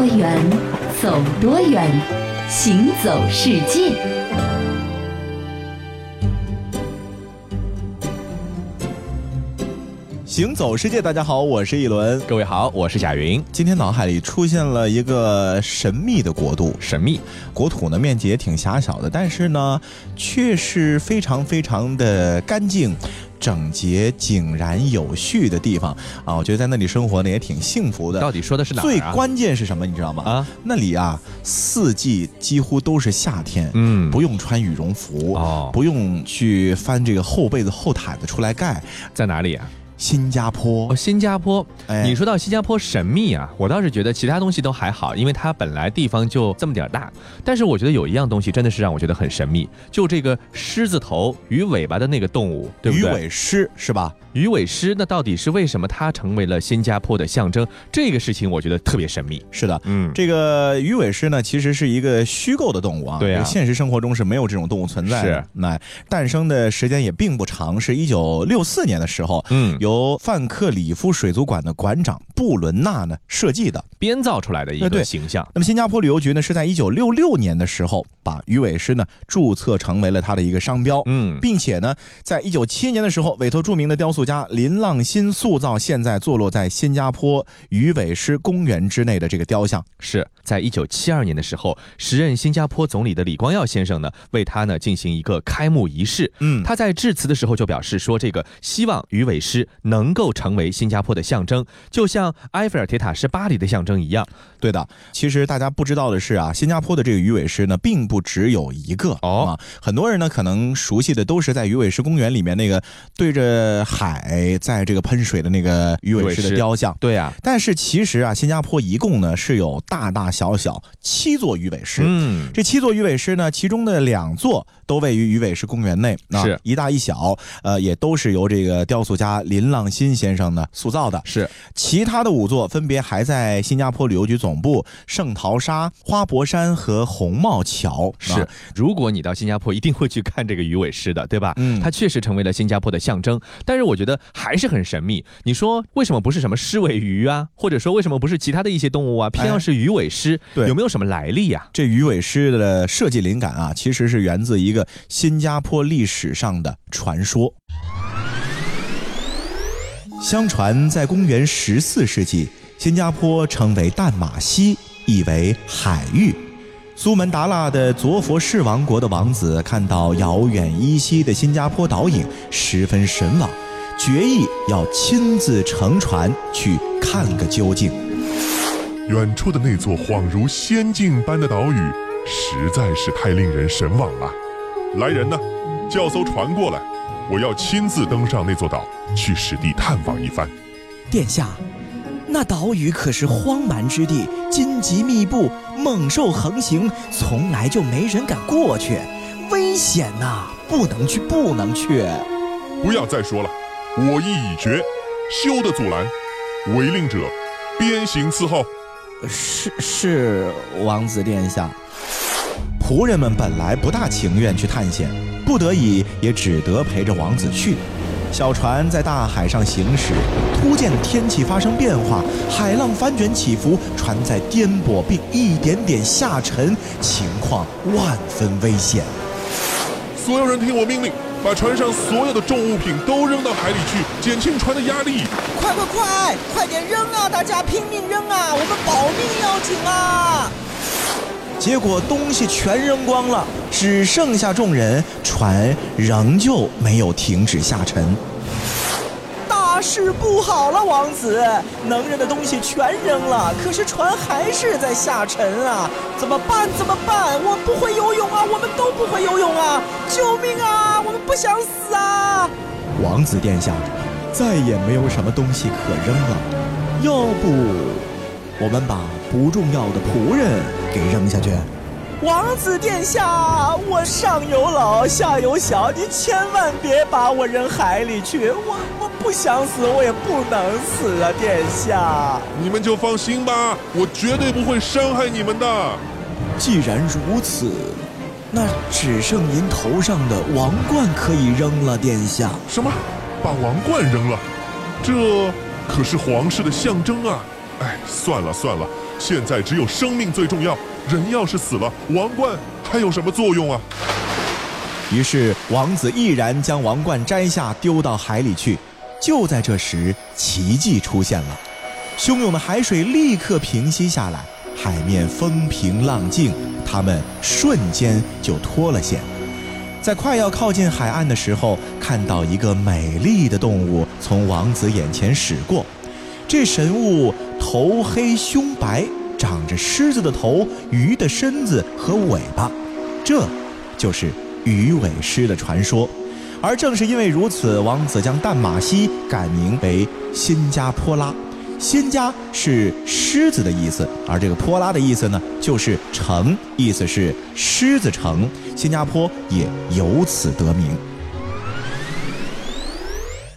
多远，走多远，行走世界。行走世界，大家好，我是一轮。各位好，我是贾云。今天脑海里出现了一个神秘的国度，神秘国土呢面积也挺狭小的，但是呢却是非常非常的干净。整洁、井然有序的地方啊，我觉得在那里生活呢也挺幸福的。到底说的是哪儿啊？最关键是什么？你知道吗？啊，那里啊，四季几乎都是夏天，嗯，不用穿羽绒服哦，不用去翻这个厚被子、厚毯子出来盖。在哪里啊？新加坡哦，新加坡，你说到新加坡神秘啊，我倒是觉得其他东西都还好，因为它本来地方就这么点大。但是我觉得有一样东西真的是让我觉得很神秘，就这个狮子头鱼尾巴的那个动物，对不对？鱼尾狮是吧？鱼尾狮，那到底是为什么它成为了新加坡的象征？这个事情我觉得特别神秘。是的，嗯，这个鱼尾狮呢，其实是一个虚构的动物啊，对啊，现实生活中是没有这种动物存在的。是，那诞生的时间也并不长，是一九六四年的时候，嗯，有。由范克里夫水族馆的馆长布伦纳呢设计的编造出来的一个形象。那么新加坡旅游局呢是在一九六六年的时候把鱼尾狮呢注册成为了它的一个商标，嗯，并且呢在一九七年的时候委托著名的雕塑家林浪新塑造现在坐落在新加坡鱼尾狮公园之内的这个雕像。是在一九七二年的时候，时任新加坡总理的李光耀先生呢为他呢进行一个开幕仪式，嗯，他在致辞的时候就表示说这个希望鱼尾狮。能够成为新加坡的象征，就像埃菲尔铁塔是巴黎的象征一样。对的，其实大家不知道的是啊，新加坡的这个鱼尾狮呢，并不只有一个哦。很多人呢可能熟悉的都是在鱼尾狮公园里面那个对着海在这个喷水的那个鱼尾狮的雕像。对啊，但是其实啊，新加坡一共呢是有大大小小七座鱼尾狮。嗯，这七座鱼尾狮呢，其中的两座都位于鱼尾狮公园内，是一大一小，呃，也都是由这个雕塑家林。浪新先生呢塑造的是，其他的五座分别还在新加坡旅游局总部、圣淘沙、花博山和红帽桥。是，如果你到新加坡，一定会去看这个鱼尾狮的，对吧？嗯，它确实成为了新加坡的象征。但是我觉得还是很神秘。你说为什么不是什么狮尾鱼啊？或者说为什么不是其他的一些动物啊？偏要是鱼尾狮？对，有没有什么来历呀？这鱼尾狮的设计灵感啊，其实是源自一个新加坡历史上的传说。相传，在公元十四世纪，新加坡称为淡马锡，意为海域。苏门答腊的佐佛士王国的王子看到遥远依稀的新加坡岛影，十分神往，决意要亲自乘船去看个究竟。远处的那座恍如仙境般的岛屿，实在是太令人神往了。来人呐，叫艘船过来。我要亲自登上那座岛，去实地探访一番。殿下，那岛屿可是荒蛮之地，荆棘密布，猛兽横行，从来就没人敢过去，危险呐！不能去，不能去！不要再说了，我意已决，休得阻拦。违令者，鞭刑伺候。是是，王子殿下。仆人们本来不大情愿去探险。不得已，也只得陪着王子去。小船在大海上行驶，突见天气发生变化，海浪翻卷起伏，船在颠簸并一点点下沉，情况万分危险。所有人听我命令，把船上所有的重物品都扔到海里去，减轻船的压力。快快快，快点扔啊！大家拼命扔啊！我们保命要紧啊！结果东西全扔光了，只剩下众人，船仍旧没有停止下沉。大事不好了，王子！能扔的东西全扔了，可是船还是在下沉啊！怎么办？怎么办？我不会游泳啊！我们都不会游泳啊！救命啊！我们不想死啊！王子殿下，再也没有什么东西可扔了，要不我们把不重要的仆人。给扔下去，王子殿下，我上有老下有小，你千万别把我扔海里去，我我不想死，我也不能死啊，殿下。你们就放心吧，我绝对不会伤害你们的。既然如此，那只剩您头上的王冠可以扔了，殿下。什么？把王冠扔了？这可是皇室的象征啊！哎，算了算了。现在只有生命最重要，人要是死了，王冠还有什么作用啊？于是王子毅然将王冠摘下，丢到海里去。就在这时，奇迹出现了，汹涌的海水立刻平息下来，海面风平浪静，他们瞬间就脱了险。在快要靠近海岸的时候，看到一个美丽的动物从王子眼前驶过。这神物头黑胸白，长着狮子的头、鱼的身子和尾巴，这就是鱼尾狮的传说。而正是因为如此，王子将淡马锡改名为新加坡拉。新加是狮子的意思，而这个坡拉的意思呢，就是城，意思是狮子城。新加坡也由此得名。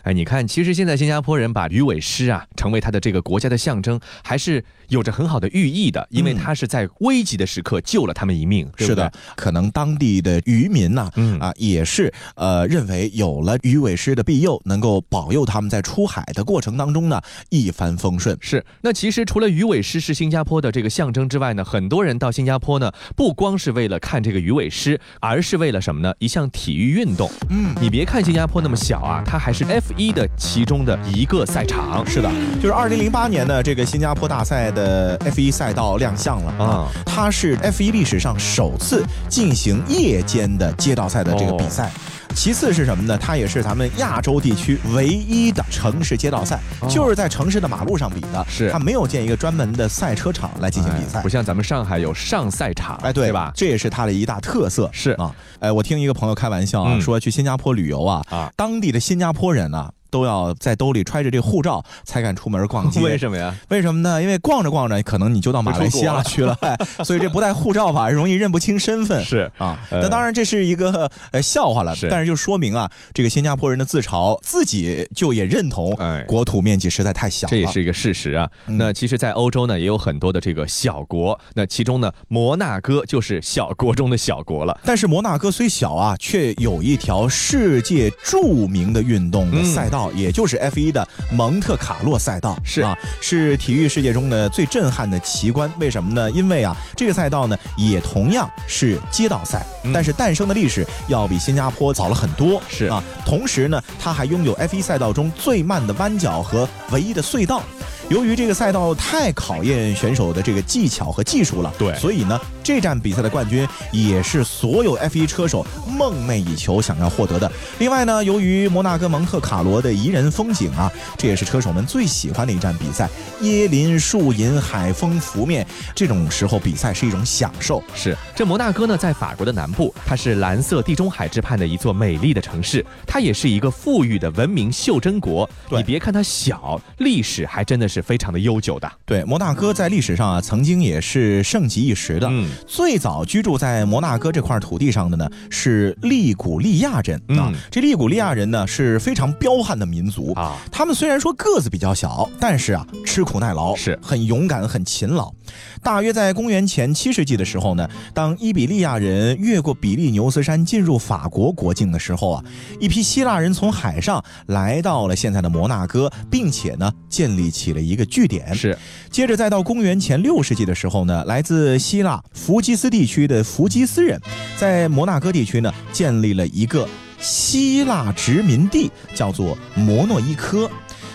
哎，你看，其实现在新加坡人把鱼尾狮啊成为他的这个国家的象征，还是有着很好的寓意的，因为他是在危急的时刻救了他们一命。是的，可能当地的渔民呐，嗯啊，也是呃认为有了鱼尾狮的庇佑，能够保佑他们在出海的过程当中呢一帆风顺。是。那其实除了鱼尾狮是新加坡的这个象征之外呢，很多人到新加坡呢，不光是为了看这个鱼尾狮，而是为了什么呢？一项体育运动。嗯，你别看新加坡那么小啊，它还是 F 一的其中的一个赛场。是的，就是二零零八年呢这个新加坡大赛的 F 一赛道亮相了啊，它是 F 一历史上首次进行夜间的街道赛的这个比赛。其次是什么呢？它也是咱们亚洲地区唯一的城市街道赛，就是在城市的马路上比的。是它没有建一个专门的赛车场来进行比赛，哎不像咱们上海有上赛场，哎，对吧？这也是它的一大特色。是啊，哎，我听一个朋友开玩笑啊，嗯说去新加坡旅游啊，啊当地的新加坡人呢、都要在兜里揣着这护照才敢出门逛街。为什么呀？为什么呢？因为逛着逛着，可能你就到马来西亚去了，哎所以这不带护照吧，容易认不清身份。是啊，呃那当然这是一个呃笑话了，是但是就说明啊，这个新加坡人的自嘲，自己就也认同哎，国土面积实在太小了。这也是一个事实啊。嗯那其实，在欧洲呢，也有很多的这个小国，那其中呢，摩纳哥就是小国中的小国了。但是摩纳哥虽小啊，却有一条世界著名的运动的赛道，也就是 F 一的蒙特卡洛赛道。是啊，是体育世界中的最震撼的奇观。为什么呢？因为啊，这个赛道呢，也同样是街道赛，嗯但是诞生的历史要比新加坡早了很多。是啊，同时呢，它还拥有 F 一赛道中最慢的弯角和唯一的隧道。由于这个赛道太考验选手的这个技巧和技术了，对所以呢，这站比赛的冠军也是所有 F 1车手梦寐以求想要获得的。另外呢，由于摩纳哥蒙特卡罗的宜人风景啊，这也是车手们最喜欢的一站比赛。椰林、树荫、海风拂面，这种时候比赛是一种享受。是这摩纳哥呢，在法国的南部，它是蓝色地中海之畔的一座美丽的城市，它也是一个富裕的文明袖珍国。对你别看它小，历史还真的是非常的悠久的。对，摩纳哥在历史上啊，曾经也是盛极一时的。嗯最早居住在摩纳哥这块土地上的呢，是利古利亚人啊。嗯这利古利亚人呢是非常彪悍的民族啊。他们虽然说个子比较小，但是啊，吃苦耐劳，是很勇敢、很勤劳。大约在公元前七世纪的时候呢，当伊比利亚人越过比利牛斯山进入法国国境的时候啊，一批希腊人从海上来到了现在的摩纳哥，并且呢建立起了一个据点。是接着再到公元前六世纪的时候呢，来自希腊弗吉斯地区的弗吉斯人，在摩纳哥地区呢建立了一个希腊殖民地，叫做摩诺伊科。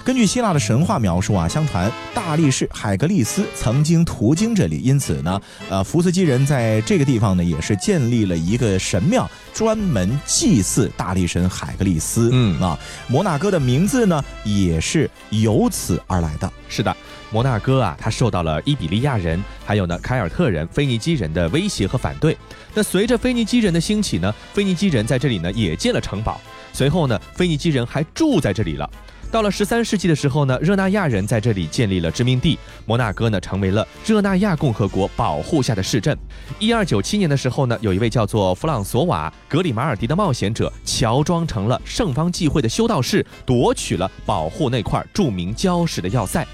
根据希腊的神话描述啊，相传大力士海格力斯曾经途经这里，因此呢，呃，福斯基人在这个地方呢也是建立了一个神庙，专门祭祀大力神海格力斯。嗯啊，摩纳哥的名字呢也是由此而来的。是的，摩纳哥啊，它受到了伊比利亚人，还有呢凯尔特人、腓尼基人的威胁和反对。那随着腓尼基人的兴起呢，腓尼基人在这里呢也建了城堡。随后呢，腓尼基人还住在这里了。到了十三世纪的时候呢，热那亚人在这里建立了殖民地，摩纳哥呢成为了热那亚共和国保护下的市镇。一二九七年的时候呢，有一位叫做弗朗索瓦·格里马尔迪的冒险者，乔装成了圣方济会的修道士，夺取了保护那块著名礁石的要塞。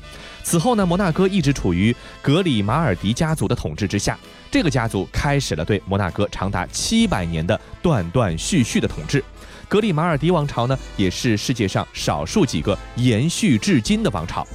此后呢，摩纳哥一直处于格里马尔迪家族的统治之下。这个家族开始了对摩纳哥长达七百年的断断续续的统治。格里马尔迪王朝呢，也是世界上少数几个延续至今的王朝。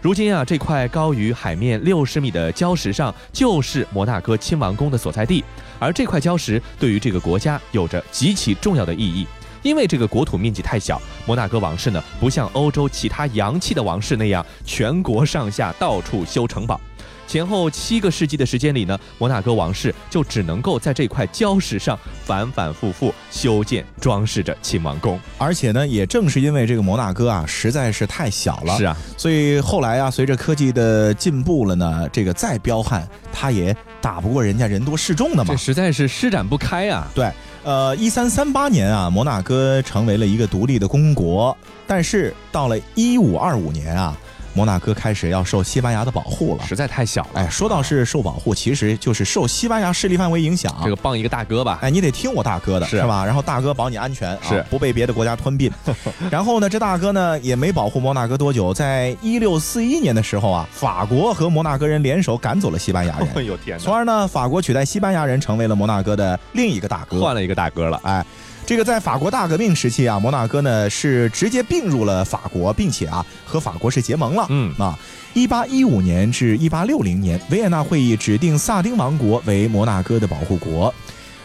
如今啊，这块高于海面六十米的礁石上，就是摩纳哥亲王宫的所在地。而这块礁石对于这个国家有着极其重要的意义，因为这个国土面积太小，摩纳哥王室呢不像欧洲其他洋气的王室那样，全国上下到处修城堡。前后七个世纪的时间里呢，摩纳哥王室就只能够在这块礁石上反反复复修建装饰着亲王宫。而且呢，也正是因为这个摩纳哥啊实在是太小了，是啊，所以后来啊，随着科技的进步了呢，这个再彪悍，他也打不过人家人多势众的嘛这。实在是施展不开啊。对，呃，一三三八年啊，摩纳哥成为了一个独立的公国，但是到了一五二五年啊，摩纳哥开始要受西班牙的保护了。实在太小了，哎，说到是受保护，其实就是受西班牙势力范围影响。这个帮一个大哥吧，哎，你得听我大哥的，是是吧？然后大哥保你安全，啊是不被别的国家吞并。然后呢，这大哥呢也没保护摩纳哥多久，在一六四一年的时候啊，法国和摩纳哥人联手赶走了西班牙人，哎呦天从而呢，法国取代西班牙人成为了摩纳哥的另一个大哥。换了一个大哥了。哎，这个在法国大革命时期啊，摩纳哥呢是直接并入了法国，并且啊和法国是结盟了。嗯啊，一八一五年至一八六零年，维也纳会议指定萨丁王国为摩纳哥的保护国。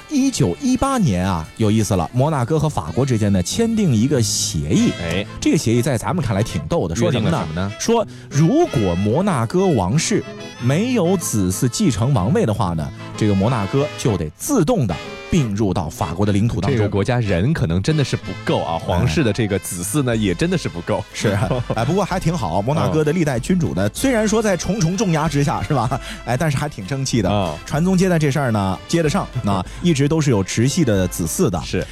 一九一八年啊，有意思了，摩纳哥和法国之间呢签订一个协议。哎，这个协议在咱们看来挺逗的，说什么呢？说如果摩纳哥王室没有子嗣继承王位的话呢，这个摩纳哥就得自动的并入到法国的领土当中。这个国家人可能真的是不够啊，皇室的这个子嗣呢也真的是不够。是，哎，不过还挺好。摩纳哥的历代君主呢，虽然说在重重重压之下，是吧？哎，但是还挺争气的。啊传宗接代这事儿呢，接得上，那一直都是有直系的子嗣的。是，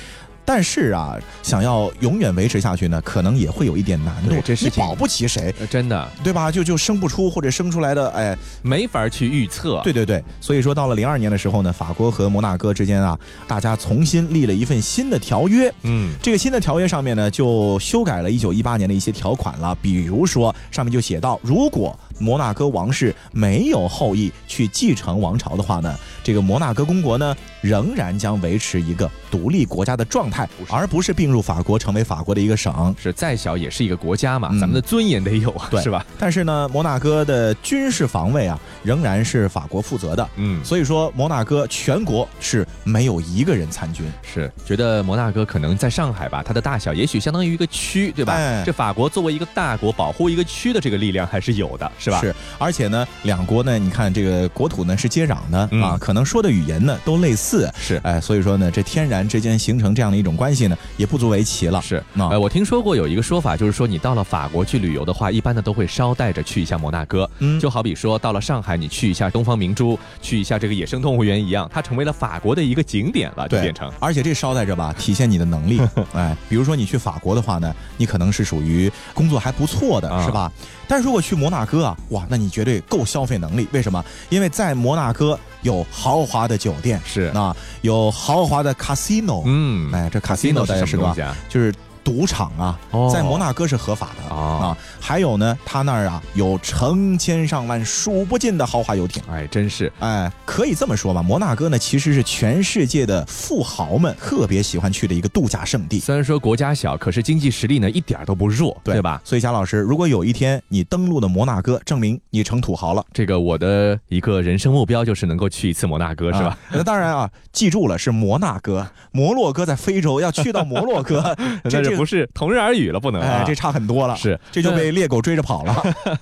但是啊，想要永远维持下去呢，可能也会有一点难度。这事情你保不齐谁，呃真的对吧？就就生不出或者生出来的，哎，没法去预测。对对对，所以说到了零二年的时候呢，法国和摩纳哥之间啊，大家重新立了一份新的条约。嗯，这个新的条约上面呢，就修改了一九一八年的一些条款了，比如说上面就写到，如果摩纳哥王室没有后裔去继承王朝的话呢，这个摩纳哥公国呢，仍然将维持一个独立国家的状态，而不是并入法国，成为法国的一个省。是再小也是一个国家嘛，嗯咱们的尊严得有啊，对是吧？但是呢，摩纳哥的军事防卫啊，仍然是法国负责的。嗯，所以说，摩纳哥全国是没有一个人参军。是觉得摩纳哥可能在上海吧，它的大小也许相当于一个区，对吧？哎这法国作为一个大国，保护一个区的这个力量还是有的，是吧？是，而且呢，两国呢，你看这个国土呢是接壤的、嗯啊，可能说的语言呢都类似，是哎，所以说呢，这天然之间形成这样的一种关系呢，也不足为奇了。是，啊呃，我听说过有一个说法，就是说你到了法国去旅游的话，一般呢都会捎带着去一下摩纳哥。嗯就好比说到了上海，你去一下东方明珠，去一下这个野生动物园一样，它成为了法国的一个景点了，就变成。而且这捎带着吧，体现你的能力。哎，比如说你去法国的话呢，你可能是属于工作还不错的，啊是吧？但是如果去摩纳哥啊，哇，那你绝对够消费能力。为什么？因为在摩纳哥有豪华的酒店，是那有豪华的 casino，、嗯，哎，这 casino 大家知道吧？就是赌场啊，哦在摩纳哥是合法的、哦啊。还有呢，他那儿啊有成千上万、数不尽的豪华游艇。哎，真是哎，可以这么说吧，摩纳哥呢其实是全世界的富豪们特别喜欢去的一个度假胜地。虽然说国家小，可是经济实力呢一点都不弱，对吧？所以贾老师，如果有一天你登陆了摩纳哥，证明你成土豪了，这个我的一个人生目标就是能够去一次摩纳哥，是吧啊？那当然啊，记住了，是摩纳哥，摩洛哥在非洲，要去到摩洛哥，那这不是同日而语了，不能啊哎，这差很多了，是这就被猎狗追着跑了。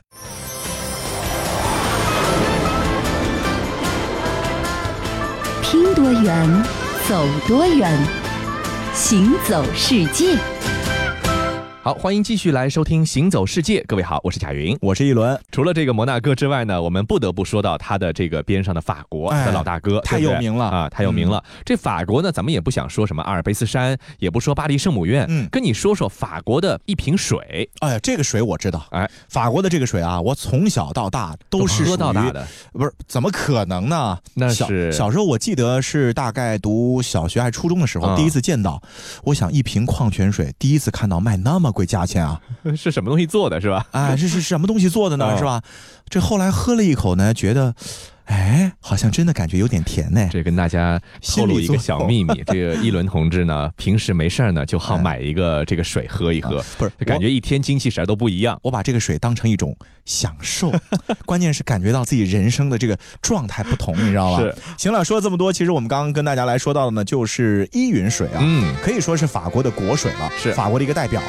拼多远，走多远，行走世界。好，欢迎继续来收听《行走世界》，各位好，我是贾云。我是一轮，除了这个摩纳哥之外呢，我们不得不说到他的这个边上的法国哎的老大哥，对对？太有名了。啊，太有名了。这法国呢，咱们也不想说什么阿尔卑斯山，也不说巴黎圣母院，嗯。跟你说说法国的一瓶水，哎呀，这个水我知道，哎，法国的这个水啊，我从小到大都是喝到大的，不是，怎么可能呢？那小是。小时候，我记得是大概读小学还初中的时候，嗯。第一次见到。我想一瓶矿泉水，第一次看到卖那么贵价钱啊！是什么东西做的，是吧？哎，这是什么东西做的呢？嗯是吧？这后来喝了一口呢，觉得，哎，好像真的感觉有点甜呢。这跟大家透露一个小秘密，这个一轮同志呢，平时没事儿呢，就好买一个这个水喝一喝，不是感觉一天精气神都不一样。我把这个水当成一种享受，关键是感觉到自己人生的这个状态不同，你知道吧？是。行了，说了这么多，其实我们刚刚跟大家来说到的呢，就是依云水啊，嗯，可以说是法国的国水了，是法国的一个代表。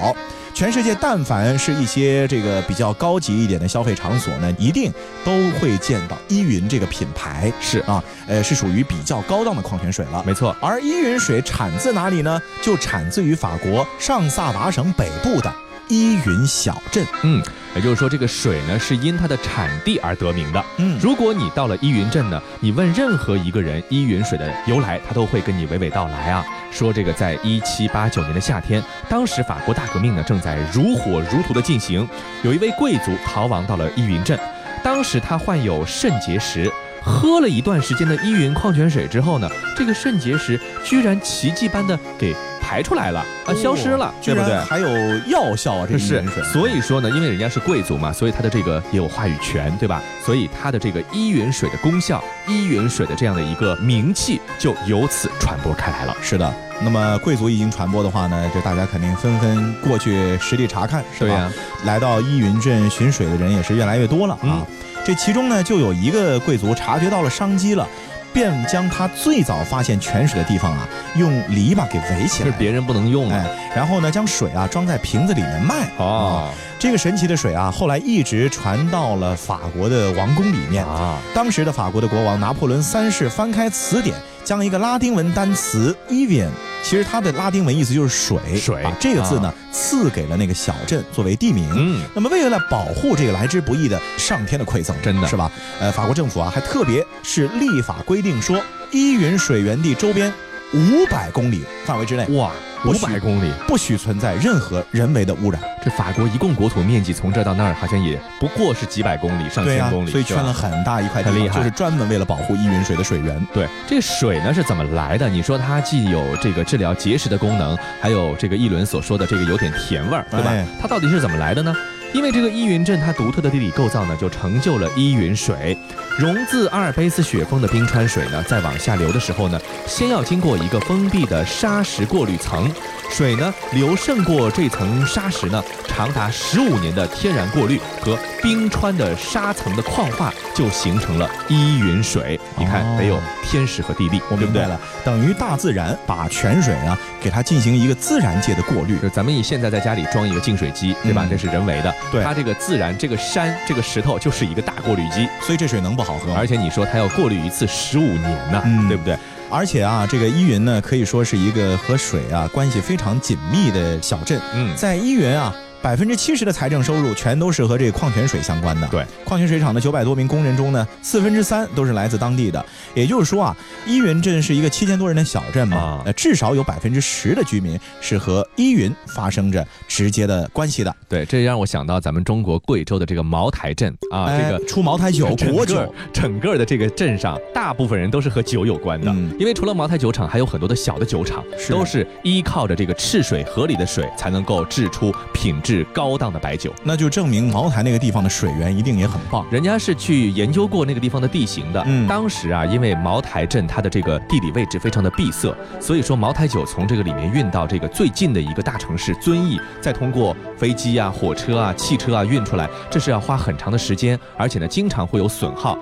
全世界但凡是一些这个比较高级一点的消费场所呢，一定都会见到依云这个品牌。是啊，呃，是属于比较高档的矿泉水了。没错。而依云水产自哪里呢？就产自于法国上萨瓦省北部的依云小镇。嗯，也就是说，这个水呢是因它的产地而得名的。嗯，如果你到了依云镇呢，你问任何一个人依云水的由来，他都会跟你娓娓道来啊。说这个在一七八九年的夏天，当时法国大革命呢正在如火如荼的进行，有一位贵族逃亡到了依云镇，当时他患有肾结石，喝了一段时间的依云矿泉水之后呢，这个肾结石居然奇迹般的给。排出来了啊，消失了，对不对？还有药效啊，这是。所以说呢，因为人家是贵族嘛，所以他的这个也有话语权，对吧？所以他的这个依云水的功效，依云水的这样的一个名气就由此传播开来了。是的，那么贵族一经传播的话呢，这大家肯定纷纷过去实地查看，是吧？来到依云镇寻水的人也是越来越多了啊。这其中呢，就有一个贵族察觉到了商机了。便将他最早发现泉水的地方啊，用篱笆给围起来，是别人不能用哎，然后呢，将水啊装在瓶子里面卖。哦，这个神奇的水啊，后来一直传到了法国的王宫里面啊。当时的法国的国王拿破仑三世翻开词典，将一个拉丁文单词 “evian”。其实它的拉丁文意思就是水，水把这个字呢赐给了那个小镇作为地名。嗯，那么为了保护这个来之不易的上天的馈赠，真的是吧？呃，法国政府啊还特别是立法规定说，依云水源地周边。五百公里范围之内，哇，五百公里不许存在任何人为的污染。这法国一共国土面积从这到那儿好像也不过是几百公里、上千公里，所以圈了很大一块地，就是专门为了保护依云水的水源。对，这水呢是怎么来的？你说它既有这个治疗结石的功能，还有这个一轮所说的这个有点甜味儿，对吧？它到底是怎么来的呢？因为这个依云镇它独特的地理构造呢，就成就了依云水。融自阿尔卑斯雪峰的冰川水呢，在往下流的时候呢，先要经过一个封闭的砂石过滤层，水呢流胜过这层砂石呢，长达十五年的天然过滤和冰川的沙层的矿化，就形成了依云水。你看，得有天时和地利，我明白了，等于大自然把泉水呢，给它进行一个自然界的过滤。就咱们以现在在家里装一个净水机，对吧？这是人为的。对，它这个自然，这个山，这个石头就是一个大过滤机，所以这水能不好喝？而且你说它要过滤一次十五年呢，对不对？而且啊，这个依云呢，可以说是一个和水啊关系非常紧密的小镇。嗯，在依云啊。百分之七十的财政收入全都是和这个矿泉水相关的。对，矿泉水厂的九百多名工人中呢，四分之三都是来自当地的。也就是说啊，依云镇是一个七千多人的小镇嘛，呃，至少有百分之十的居民是和依云发生着直接的关系的。对，这让我想到咱们中国贵州的这个茅台镇啊，这个出茅台酒，国酒，整个的这个镇上，大部分人都是和酒有关的。因为除了茅台酒厂，还有很多的小的酒厂，都是依靠着这个赤水河里的水才能够制出品质高档的白酒。那就证明茅台那个地方的水源一定也很棒。人家是去研究过那个地方的地形的。嗯，当时啊，因为茅台镇它的这个地理位置非常的闭塞，所以说茅台酒从这个里面运到这个最近的一个大城市遵义，再通过飞机啊、火车啊、汽车啊运出来，这是要花很长的时间，而且呢，经常会有损耗。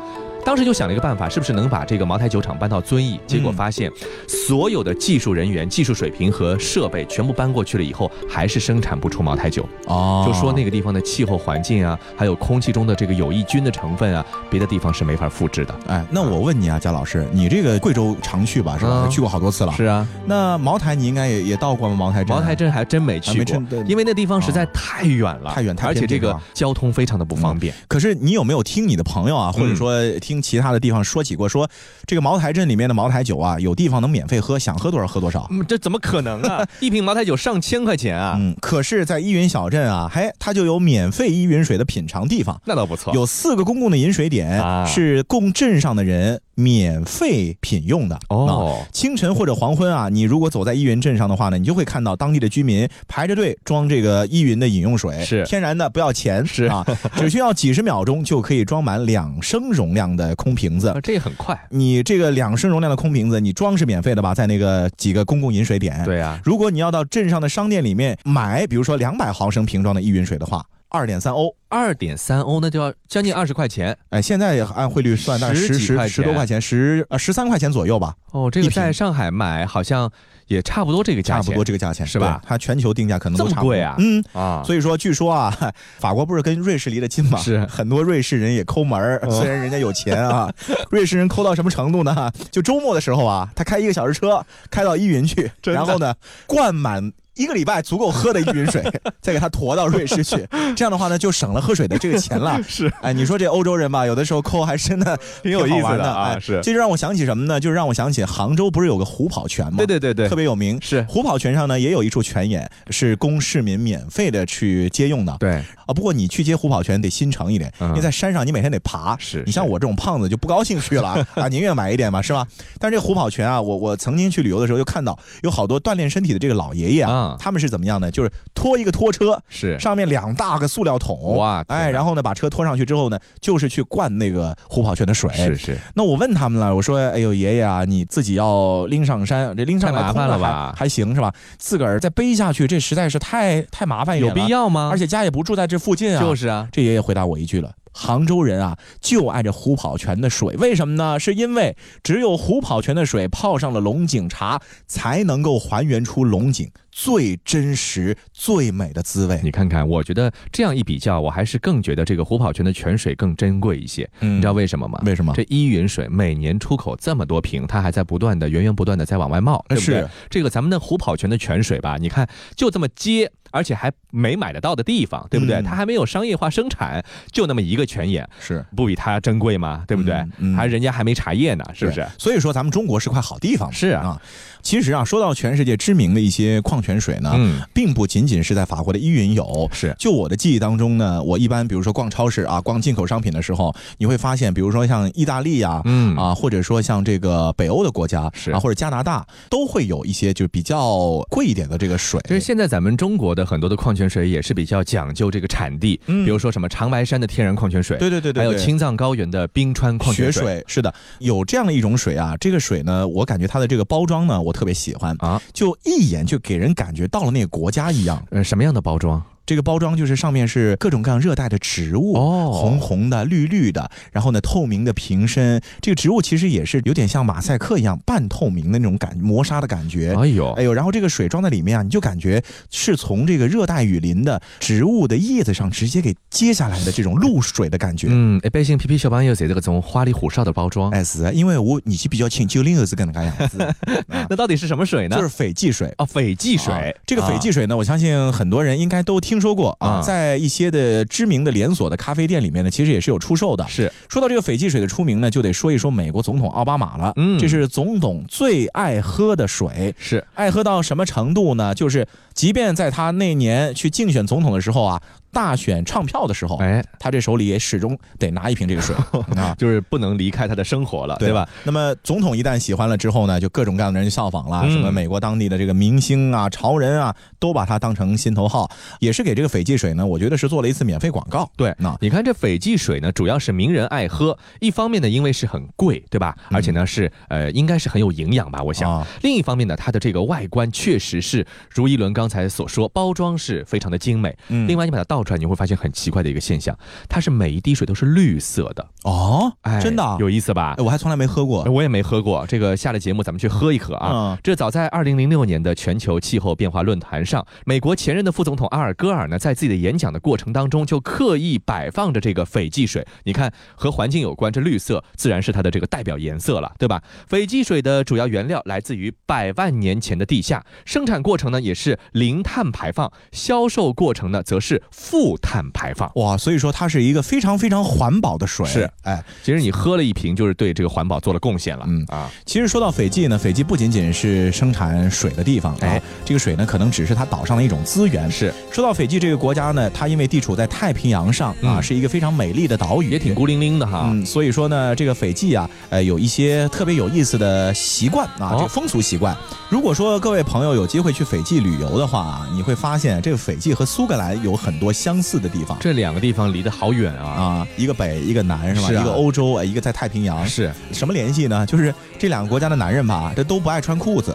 当时就想了一个办法，是不是能把这个茅台酒厂搬到遵义？结果发现，所有的技术人员、技术水平和设备全部搬过去了以后，还是生产不出茅台酒。哦，就说那个地方的气候环境啊，还有空气中的这个有益菌的成分啊，别的地方是没法复制的。哎，那我问你啊，贾老师，你这个贵州常去吧，是吧？去过好多次了。是啊。那茅台你应该也也到过吗？茅台镇？茅台镇还真没去过，因为那地方实在太远了，太远，而且这个交通非常的不方便。可是你有没有听你的朋友啊，或者说听其他的地方说起过，说这个茅台镇里面的茅台酒啊，有地方能免费喝，想喝多少喝多少？嗯，这怎么可能啊？一瓶茅台酒上千块钱啊！嗯，可是，在依云小镇啊，嘿，它就有免费依云水的品尝地方，那倒不错。有四个公共的饮水点，是供镇上的人免费品用的哦啊清晨或者黄昏啊，你如果走在依云镇上的话呢，你就会看到当地的居民排着队装这个依云的饮用水，是天然的，不要钱，是啊，只需要几十秒钟就可以装满两升容量的空瓶子啊，。这很快。你这个两升容量的空瓶子，你装是免费的吧？在那个几个公共饮水点。。对啊，如果你要到镇上的商店里面买，比如说两百毫升瓶装的依云水的话，二点三欧。二点三欧那就要将近二十块钱哎，现在按汇率算，大概十十十多块钱，十呃十三块钱左右吧，哦。这个在上海买好像也差不多这个价钱，差不多这个价钱是吧它全球定价可能都差不多这么贵啊嗯。啊。所以说，据说啊，法国不是跟瑞士离得近吗？是很多瑞士人也抠门儿，虽然人家有钱啊，瑞士人抠到什么程度呢？就周末的时候啊，他开一个小时车开到依云去，然后呢灌满。一个礼拜足够喝的一瓶水，再给他驮到瑞士去，这样的话呢，就省了喝水的这个钱了。是，哎，你说这欧洲人吧，有的时候抠还真的 挺有意思的啊是这就让我想起什么呢？就是让我想起杭州不是有个虎跑泉吗？对对对对特别有名。是虎跑泉上呢也有一处泉眼，是供市民免费的去接用的。对，啊，不过你去接虎跑泉得心诚一点，嗯因为在山上你每天得爬。是你像我这种胖子就不高兴去了 啊，宁愿买一点嘛，是吧？但是这虎跑泉啊，我我曾经去旅游的时候就看到有好多锻炼身体的这个老爷爷啊啊，他们是怎么样呢？就是拖一个拖车，是上面两大个塑料桶，哇哎，然后呢把车拖上去之后呢，就是去灌那个虎跑泉的水。是是，那我问他们了，我说：“哎呦，爷爷啊，你自己要拎上山，这拎上来太麻烦空了吧还还行是吧？自个儿再背下去，这实在是太太麻烦一点了。有必要吗？而且家也不住在这附近啊。就是啊，这爷爷回答我一句了：杭州人啊，就爱这虎跑泉的水，为什么呢？是因为只有虎跑泉的水泡上了龙井茶，才能够还原出龙井最真实、最美的滋味。你看看，我觉得这样一比较，我还是更觉得这个虎跑泉的泉水更珍贵一些。嗯你知道为什么吗？为什么这依云水每年出口这么多瓶，它还在不断的、源源不断的在往外冒，对不对是？这个咱们的虎跑泉的泉水吧，你看就这么接，而且还没买得到的地方，对不对？嗯它还没有商业化生产，就那么一个泉眼，是。不比它珍贵吗？对不对？嗯嗯还人家还没茶叶呢，是不是？所以说，咱们中国是块好地方。是啊啊，其实啊，说到全世界知名的一些矿泉水呢，嗯，并不仅仅是在法国的依云有。是。就我的记忆当中呢，我一般比如说逛超市啊，逛进口商品的时候，你会发现，比如说像意大利啊，嗯。啊，或者说像这个北欧的国家是。啊，或者加拿大，都会有一些就是比较贵一点的这个水。其实现在咱们中国的很多的矿泉水也是比较讲究这个产地，嗯。比如说什么长白山的天然矿泉水，对对对还有青藏高原的冰川矿泉雪水是的，有这样的一种水啊，这个水呢，我感觉它的这个包装呢，我特别喜欢啊，就一眼就给人感觉到了那个国家一样。呃，什么样的包装？这个包装就是上面是各种各样热带的植物，哦红红的、绿绿的，然后呢透明的瓶身，这个植物其实也是有点像马赛克一样半透明的那种感磨砂的感觉。哎呦，哎呦，然后这个水装在里面啊，你就感觉是从这个热带雨林的植物的叶子上直接给接下来的这种露水的感觉。嗯，一般性皮皮小朋友写这个种花里胡哨的包装，哎是啊，因为我年纪比较轻，九零后是个那个样子，啊那到底是什么水呢？就是斐济水。啊，斐济水。啊这个斐啊济水呢，我相信很多人应该都听说过啊，啊在一些的知名的连锁的咖啡店里面呢，其实也是有出售的。是说到这个斐济水的出名呢，就得说一说美国总统奥巴马了。嗯这是总统最爱喝的水，是，爱喝到什么程度呢？就是即便在他那年去竞选总统的时候啊，大选唱票的时候，哎，他这手里也始终得拿一瓶这个水 啊。就是不能离开他的生活了，对吧？？那么总统一旦喜欢了之后呢，就各种各样的人效仿了，嗯什么美国当地的这个明星啊、潮人啊，都把它当成心头好，也是给这个斐济水呢，我觉得是做了一次免费广告。对，那你看这斐济水呢，主要是名人爱喝，一方面呢，因为是很贵，对吧？而且呢是呃，应该是很有营养吧，我想。另一方面呢，它的这个外观确实是如一轮刚才所说，包装是非常的精美。嗯另外，你把它倒出来，你会发现很奇怪的一个现象，它是每一滴水都是绿色的，哦，哎，真的啊有意思吧哎？我还从来没喝过。我也没喝过，这个下了节目咱们去喝一喝啊。嗯这早在二零零六年的全球气候变化论坛上，美国前任的副总统阿尔戈尔呢，在自己的演讲的过程当中，就刻意摆放着这个斐济水。你看，和环境有关，这绿色自然是它的这个代表颜色了，对吧？斐济水的主要原料来自于百万年前的地下，生产过程呢也是零碳排放，销售过程呢则是负碳排放。哇，所以说它是一个非常非常环保的水。是哎，其实你喝了一瓶，就是对这个环保做了贡献了。嗯啊，其实说到斐济呢，斐济不仅仅是生产水的地方，啊哎，这个水呢可能只是它岛上的一种资源。是说到斐济这个国家呢，它因为地处在太平洋上啊，嗯是一个非常美丽的岛屿，也挺孤零零的哈。嗯，所以说呢，这个斐济啊，呃，有一些特别有意思的习惯啊，哦这个风俗习惯。如果说各位朋友有机会去斐济旅游的话啊，你会发现这个斐济和苏格兰有很多相似的地方。这两个地方离得好远啊。啊，一个北，一个南，是吧？是啊。一个欧洲，哎，一个在太平洋，是。什么联系呢？就是这两个国家的男人吧，这都不爱穿裤子，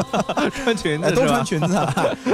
穿裙子，都穿裙子，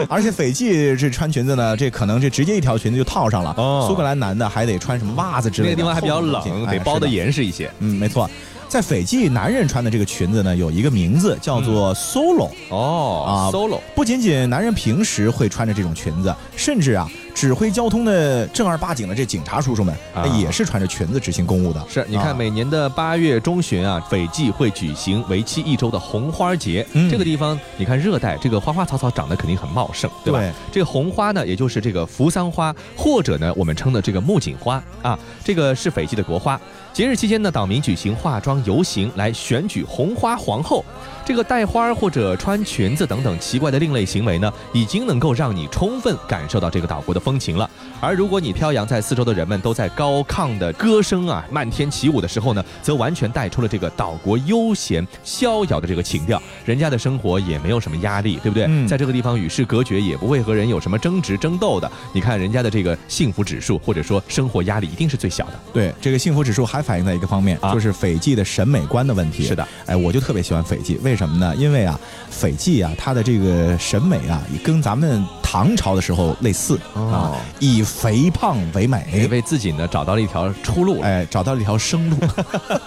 而且斐济这穿裙子呢，这可能这直接一条裙子就套上了。哦。苏格兰男的还得穿什么袜子之类的，那个地方还比较冷，哎得包的。严实一些。嗯，没错，在斐济男人穿的这个裙子呢，有一个名字叫做 solo、哦啊，solo。不仅仅男人平时会穿着这种裙子，甚至啊，指挥交通的正儿八经的这警察叔叔们，啊哎也是穿着裙子执行公务的。是，你看啊每年的八月中旬啊，斐济会举行为期一周的红花节。嗯这个地方，你看热带，这个花花草草长得肯定很茂盛，对吧？对这个红花呢，也就是这个扶桑花，或者呢我们称的这个木槿花啊，这个是斐济的国花。节日期间呢，岛民举行化妆游行来选举红花皇后。这个戴花或者穿裙子等等奇怪的另类行为呢，已经能够让你充分感受到这个岛国的风情了。而如果你飘扬在四周的人们都在高亢的歌声啊漫天起舞的时候呢，则完全带出了这个岛国悠闲逍遥的这个情调。人家的生活也没有什么压力，对不对？嗯在这个地方与世隔绝，也不会和人有什么争执争斗的。你看人家的这个幸福指数或者说生活压力一定是最小的。对这个幸福指数还反映在一个方面，啊就是斐济的审美观的问题。是的，哎，我就特别喜欢斐济，为什么呢？因为啊，斐济啊，它的这个审美啊，也跟咱们唐朝的时候类似、哦啊，以肥胖为也美，为自己呢找到了一条出路。哎，找到了一条生路。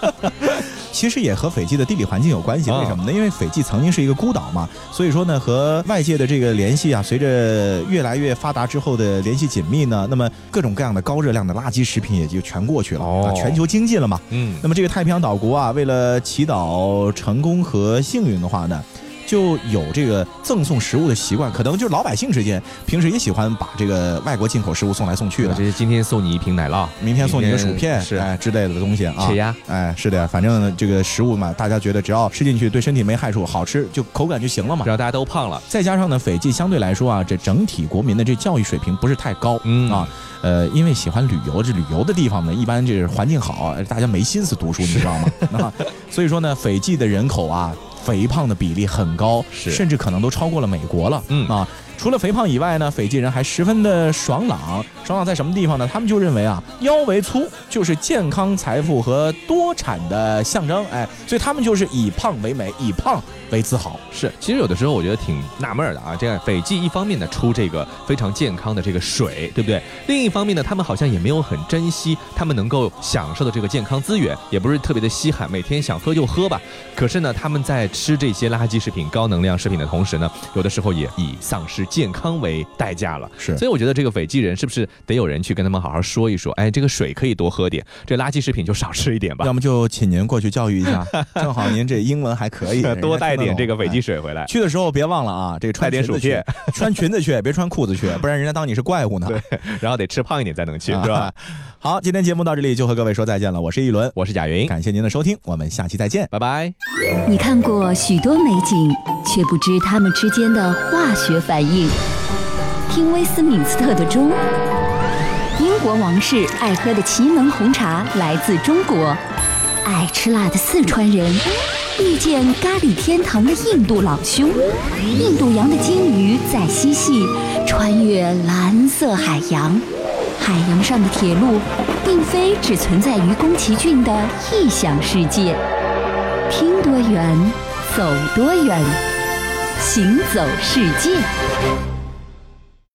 其实也和斐济的地理环境有关系，啊为什么呢？因为斐济曾经是一个孤岛嘛，所以说呢，和外界的这个联系啊，随着越来越发达之后的联系紧密呢，那么各种各样的高热量的垃圾食品也就全过去了、哦啊，全球经济了嘛。嗯，那么这个太平洋岛国啊，为了祈祷成功和幸运的话呢，就有这个赠送食物的习惯，可能就是老百姓之间平时也喜欢把这个外国进口食物送来送去的这。是今天送你一瓶奶酪，明天送你一个薯片，是哎之类的东西啊，切鸭，哎是的，反正这个食物嘛，大家觉得只要吃进去对身体没害处，好吃就口感就行了嘛。只要大家都胖了。再加上呢，斐济相对来说啊，这整体国民的这教育水平不是太高，嗯啊，呃，因为喜欢旅游，这旅游的地方呢，一般这环境好，大家没心思读书，你知道吗？啊，所以说呢，斐济的人口啊，肥胖的比例很高，是甚至可能都超过了美国了，嗯啊。除了肥胖以外呢，斐济人还十分的爽朗。爽朗在什么地方呢？他们就认为啊，腰围粗就是健康、财富和多产的象征。哎，所以他们就是以胖为美，以胖为自豪。是，其实有的时候我觉得挺纳闷的啊。这样，斐济一方面呢出这个非常健康的这个水，对不对？另一方面呢，他们好像也没有很珍惜他们能够享受的这个健康资源，也不是特别的稀罕，每天想喝就喝吧。可是呢，他们在吃这些垃圾食品、高能量食品的同时呢，有的时候也以丧失健康为代价了。是所以我觉得这个斐济人是不是得有人去跟他们好好说一说？哎，这个水可以多喝点，这垃圾食品就少吃一点吧要。么就请您过去教育一下，正好您这英文还可以，多带点这个斐济水。回来。去的时候别忘了啊，这个穿点裙子去 薯片，穿裙子去，别穿裤子去，不然人家当你是怪物呢。对，然后得吃胖一点才能去，啊是吧？？好，今天节目到这里就和各位说再见了，我是一轮，我是贾云，感谢您的收听，我们下期再见。拜拜。你看过许多美景，却不知它们之间的化学反应。听威斯敏斯特的钟，英国王室爱喝的奇门红茶来自中国，爱吃辣的四川人遇见咖喱天堂的印度老兄，印度洋的鲸鱼在嬉戏，穿越蓝色海洋。海洋上的铁路，并非只存在于宫崎骏的异想世界。听多远，走多远，行走世界。